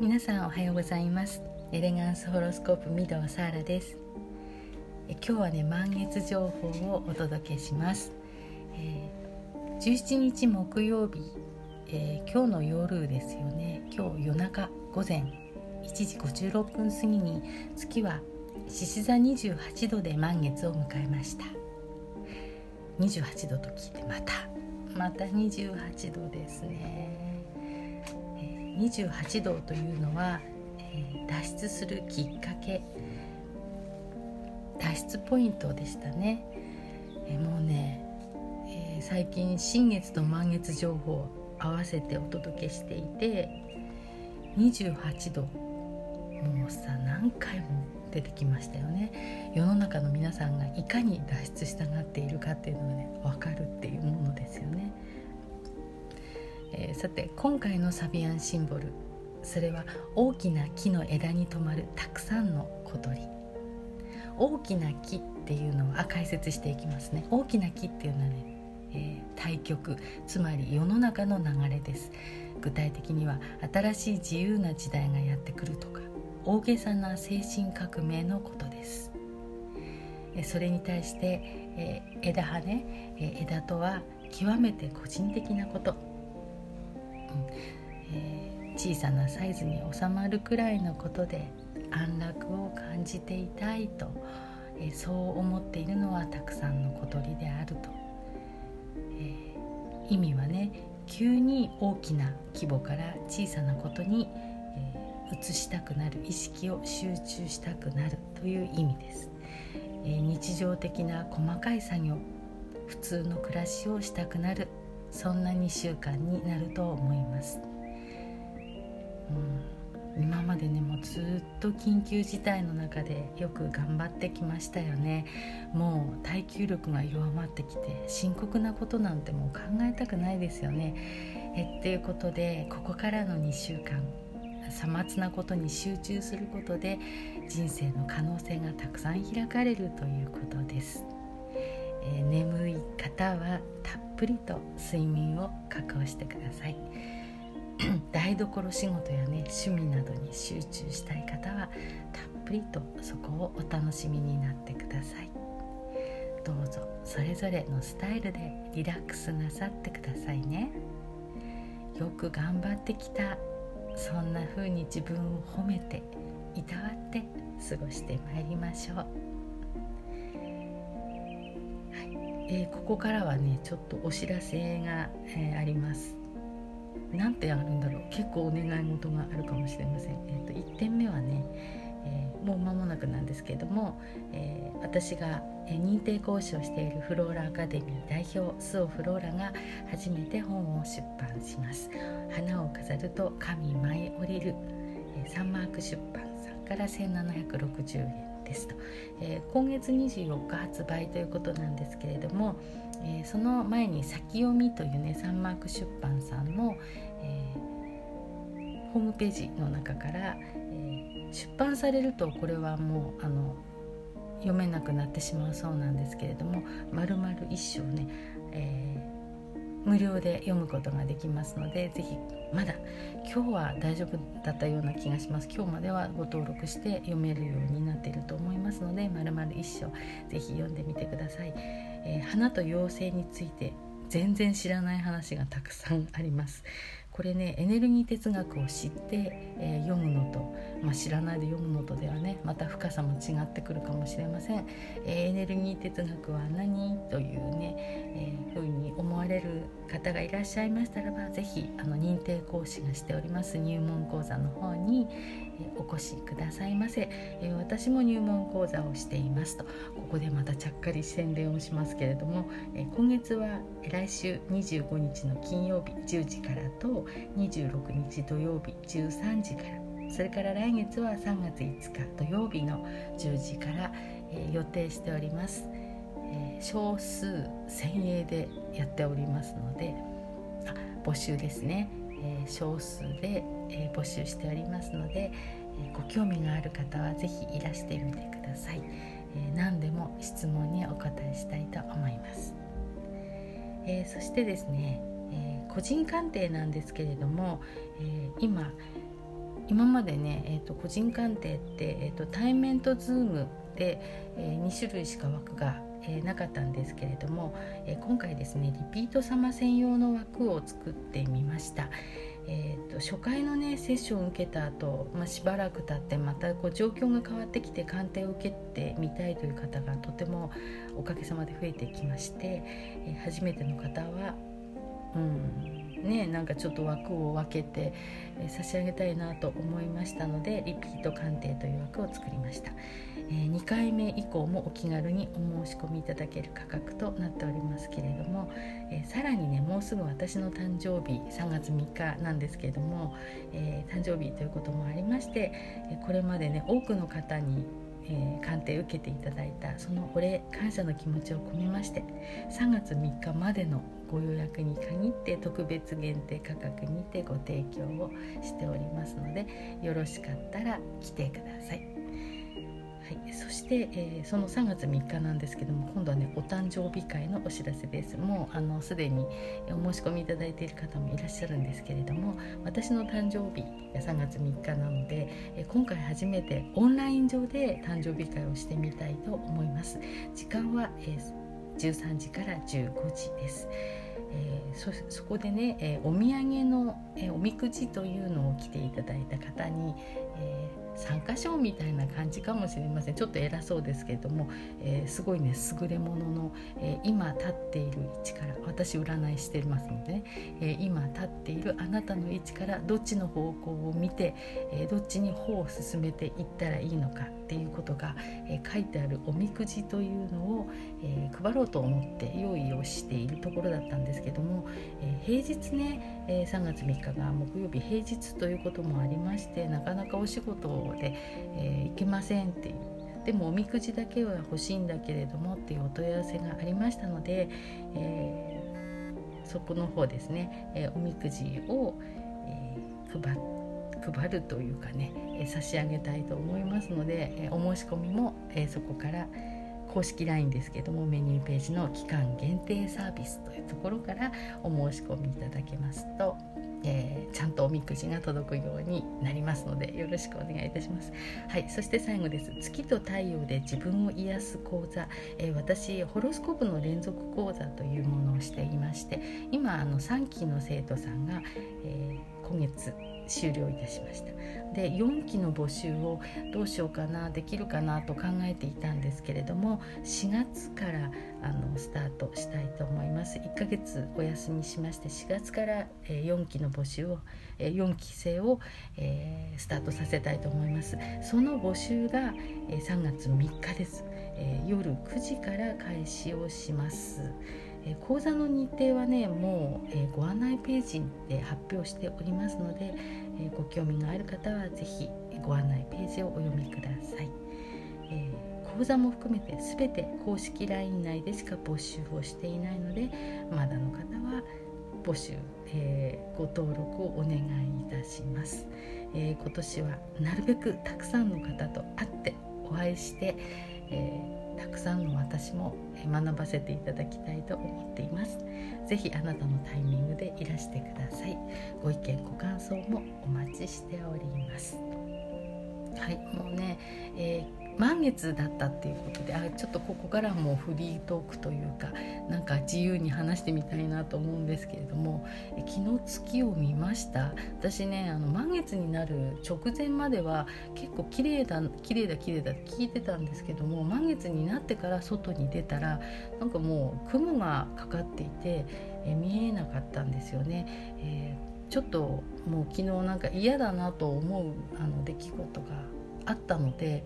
皆さんおはようございます。エレガンスホロスコープ御堂サーラです。え今日はね満月情報をお届けします、えー、17日木曜日、えー、今日の夜ですよね。今日夜中午前1時56分過ぎに月は獅子座28度で満月を迎えました。28度と聞いてまたまた28度ですね、28度というのは、え、脱出するきっかけ。脱出ポイントでしたね、え、もうね、え、最近新月と満月情報を合わせてお届けしていて28度。もうさ何回も出てきましたよね。世の中の皆さんがいかに脱出したがっているかっていうのがね分かるっていうものですよね、えー、さて今回のサビアンシンボルそれは大きな木の枝に止まるたくさんの小鳥。大きな木っていうのは解説していきますね。大きな木っていうのはね、えー、対極つまり世の中の流れです。具体的には新しい自由な時代がやってくるとか大げさな精神革命のことです。それに対して、え枝葉ね、え枝とは極めて個人的なこと、えー、小さなサイズに収まるくらいのことで安楽を感じていたいと、えそう思っているのはたくさんの小鳥であると、えー、意味はね急に大きな規模から小さなことに、え移したくなる意識を集中したくなるという意味です、え、日常的な細かい作業普通の暮らしをしたくなるそんな2週間になると思います、うん、今までねもうずっと緊急事態の中でよく頑張ってきましたよね。もう耐久力が弱まってきて深刻なことなんてもう考えたくないですよね。えっていうことでここからの2週間さまつなことに集中することで人生の可能性がたくさん開かれるということです、えー、眠い方はたっぷりと睡眠を確保してください。台所仕事やね趣味などに集中したい方はたっぷりとそこをお楽しみになってください。どうぞそれぞれのスタイルでリラックスなさってくださいね。よく頑張ってきたそんな風に自分を褒めていたわって過ごしてまいりましょう、えー、ここからはねちょっとお知らせが、えー、あります。何てあるんだろう。結構お願い事があるかもしれません、えーと、1点目はね、えー、もう間もなくなんですけれども、え、私が認定講師をしているフローラアカデミー代表スオフローラが初めて本を出版します。花を飾ると神舞い降りるえサンマーク出版さんから1760円。ですと、えー、今月24日発売ということなんですけれども、えー、その前に先読みというねサンマーク出版さんの、えー、ホームページの中から、え出版されるとこれはもうあの読めなくなってしまうそうなんですけれども丸々一章ね、えー、無料で読むことができますので是非まだ今日は大丈夫だったような気がします。今日まではご登録して読めるようになっていると思いますのでまるまる一章是非読んでみてください、えー、花と妖精について全然知らない話がたくさんあります。これねエネルギー哲学を知って、えー、読むのと、まあ、知らないで読むのとではねまた深さも違ってくるかもしれません、えー、エネルギー哲学は何？というね、えー、ふうに思われる方がいらっしゃいましたらば是非あの認定講師がしております入門講座の方に、お越しくださいませ、え私も入門講座をしていますと。ここでまたちゃっかり宣伝をしますけれども、え今月は来週25日の金曜日10時からと26日土曜日13時から。それから来月は3月5日土曜日の10時から、え、予定しております、え、少数1000円でやっておりますのであ募集ですね、え、少数で、え募集しておりますので、えご興味がある方は是非いらしてみてください、え何でも質問にお答えしたいと思います、えそしてですねえ個人鑑定なんですけれども、え、今今までね、えーと、個人鑑定って、えーと、対面と Zoom で、え、2種類しか枠が、え、なかったんですけれども、え、今回ですねリピート様専用の枠を作ってみました。えーと、初回のねセッションを受けた後、まあしばらく経ってまたこう状況が変わってきて鑑定を受けてみたいという方がとてもおかげさまで増えてきまして、えー、初めての方は、うんね、なんかちょっと枠を分けて、えー、差し上げたいなと思いましたのでリピート鑑定という枠を作りました。2回目以降もお気軽にお申し込みいただける価格となっておりますけれども、えー、さらにねもうすぐ私の誕生日3月3日なんですけれども、えー、誕生日ということもありまして、これまでね多くの方にえー、鑑定受けていただいたそのお礼感謝の気持ちを込めまして3月3日までのご予約に限って特別限定価格にてご提供をしておりますのでよろしかったら来てください。はい、そして、えー、その3月3日なんですけども今度はねお誕生日会のお知らせです。もうあのすでにお申し込みいただいている方もいらっしゃるんですけれども私の誕生日が3月3日なので、えー、今回初めてオンライン上で誕生日会をしてみたいと思います。時間は、えー、13時から15時です。えー、そそこでね、えー、お土産の、えー、おみくじというのを来ていただいた方に、え参加賞みたいな感じかもしれません。ちょっと偉そうですけれども、えー、すごいね優れものの、えー、今立っている位置から私占いしてますのでね、え、今立っているあなたの位置からどっちの方向を見て、えどっちに歩を進めていったらいいのかっていうことが、え書いてあるおみくじというのを、え配ろうと思って用意をしているところだったんですけども、え平日ね、え3月3日が木曜日平日ということもありましてなかなかお仕事で、えー、行けませんっていう。でもおみくじだけは欲しいんだけれどもっていうお問い合わせがありましたので、えー、そこの方ですね、えー、おみくじを、えー、配るというかね、え差し上げたいと思いますので、えお申し込みも、えそこから公式 LINE ですけどもメニューページの期間限定サービスというところからお申し込みいただけます、とおみくじが届くようになりますのでよろしくお願いいたします。はい、そして最後です。月と太陽で自分を癒す講座、えー、私ホロスコープの連続講座というものをしていまして、今あの3期の生徒さんが、えー、今月終了いたしました。で4期の募集をどうしようかなできるかなと考えていたんですけれども4月からあのスタートしたいと思います。1ヶ月お休みしまして4月から、4期の募集を、4期生を、えー、スタートさせたいと思います。その募集が、3月3日です、え、夜9時から開始をします。え講座の日程はねもう、えご案内ページで発表しておりますので、えご興味がある方は是非ご案内ページをお読みください、え講座も含めて全て公式 LINE 内でしか募集をしていないのでまだの方は募集、えー、ご登録をお願いいたします、えー、今年はなるべくたくさんの方と会ってお会いして、えーたくさんの私も学ばせていただきたいと思っています。是非あなたのタイミングでいらしてください。ご意見ご感想もお待ちしております。はいもうね、えー満月だったっていうことであちょっとここからもフリートークというかなんか自由に話してみたいなと思うんですけれども昨日月を見ました私ねあの満月になる直前までは結構綺麗だ綺麗だ綺麗だって聞いてたんですけども満月になってから外に出たらなんかもう雲がかかっていてえ見えなかったんですよね。えー、ちょっともう昨日なんか嫌だなと思うあの出来事があったので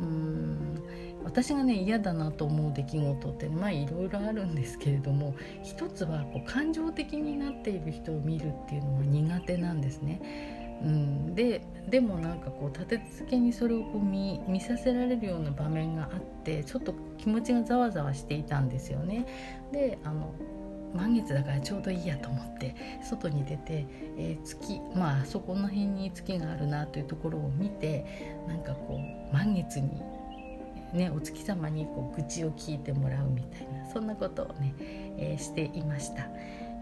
うん私がね嫌だなと思う出来事ってまあいろいろあるんですけれども一つはこう感情的になっている人を見るっていうのが苦手なんですね。うん、ででもなんかこう立て続けにそれをこう見見させられるような場面があってちょっと気持ちがざわざわしていたんですよね。であの満月だからちょうどいいやと思って外に出て、えー、月まあそこの辺に月があるなというところを見てなんかこう満月に、ね、お月様にこう愚痴を聞いてもらうみたいなそんなことをね、えー、していました。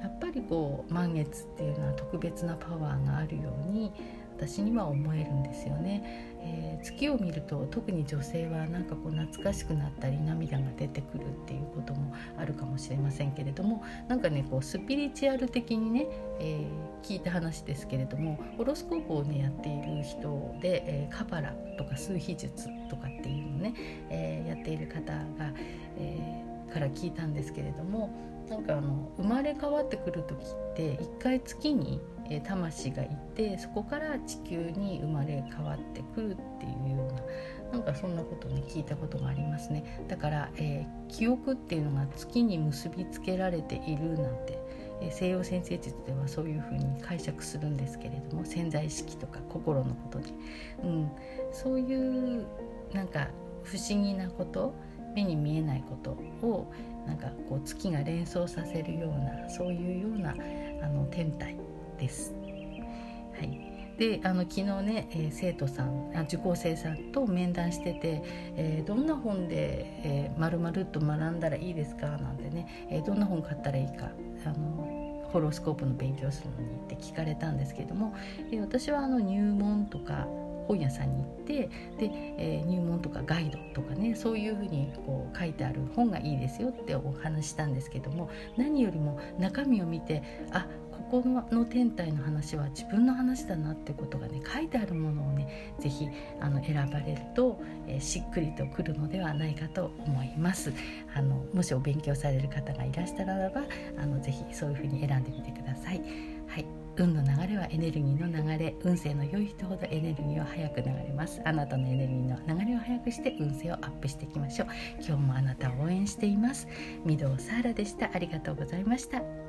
やっぱりこう満月っていうのは特別なパワーがあるように私には思えるんですよね。えー、月を見ると特に女性はなんかこう懐かしくなったり涙が出てくるっていうこともあるかもしれませんけれどもなんかねこうスピリチュアル的にね、えー、聞いた話ですけれどもホロスコープをねやっている人で、えー、カバラとか数秘術とかっていうのをね、えやっている方が、えから聞いたんですけれどもなんかあの生まれ変わってくる時って一回月にえ魂がいてそこから地球に生まれ変わってくるっていうようななんかそんなことね聞いたことがありますね。だから、えー、記憶っていうのが月に結びつけられているなんて、えー、西洋先生術ではそういうふうに解釈するんですけれども潜在意識とか心のことに、うん、そういうなんか不思議なこと目に見えないことをなんかこう月が連想させるようなそういうようなあの天体。です。はい、であの昨日ね、えー、生徒さんあ受講生さんと面談してて、えー、どんな本で、えー、丸々と学んだらいいですかなんてね、えー、どんな本買ったらいいかあのホロスコープの勉強するのにって聞かれたんですけども、えー、私はあの入門とか本屋さんに行ってで、えー、入門とかガイドとかねそういうふうにこう書いてある本がいいですよってお話したんですけども何よりも中身を見てあここの天体の話は自分の話だなってことがね書いてあるものをね是非選ばれると、えー、しっくりとくるのではないかと思います。あのもしお勉強される方がいらしたならばあのぜひそういうふうに選んでみてください。はい。運の流れはエネルギーの流れ。運勢の良い人ほどエネルギーは早く流れます。あなたのエネルギーの流れを早くして運勢をアップしていきましょう。今日もあなたを応援しています。御堂サーラでした。ありがとうございました。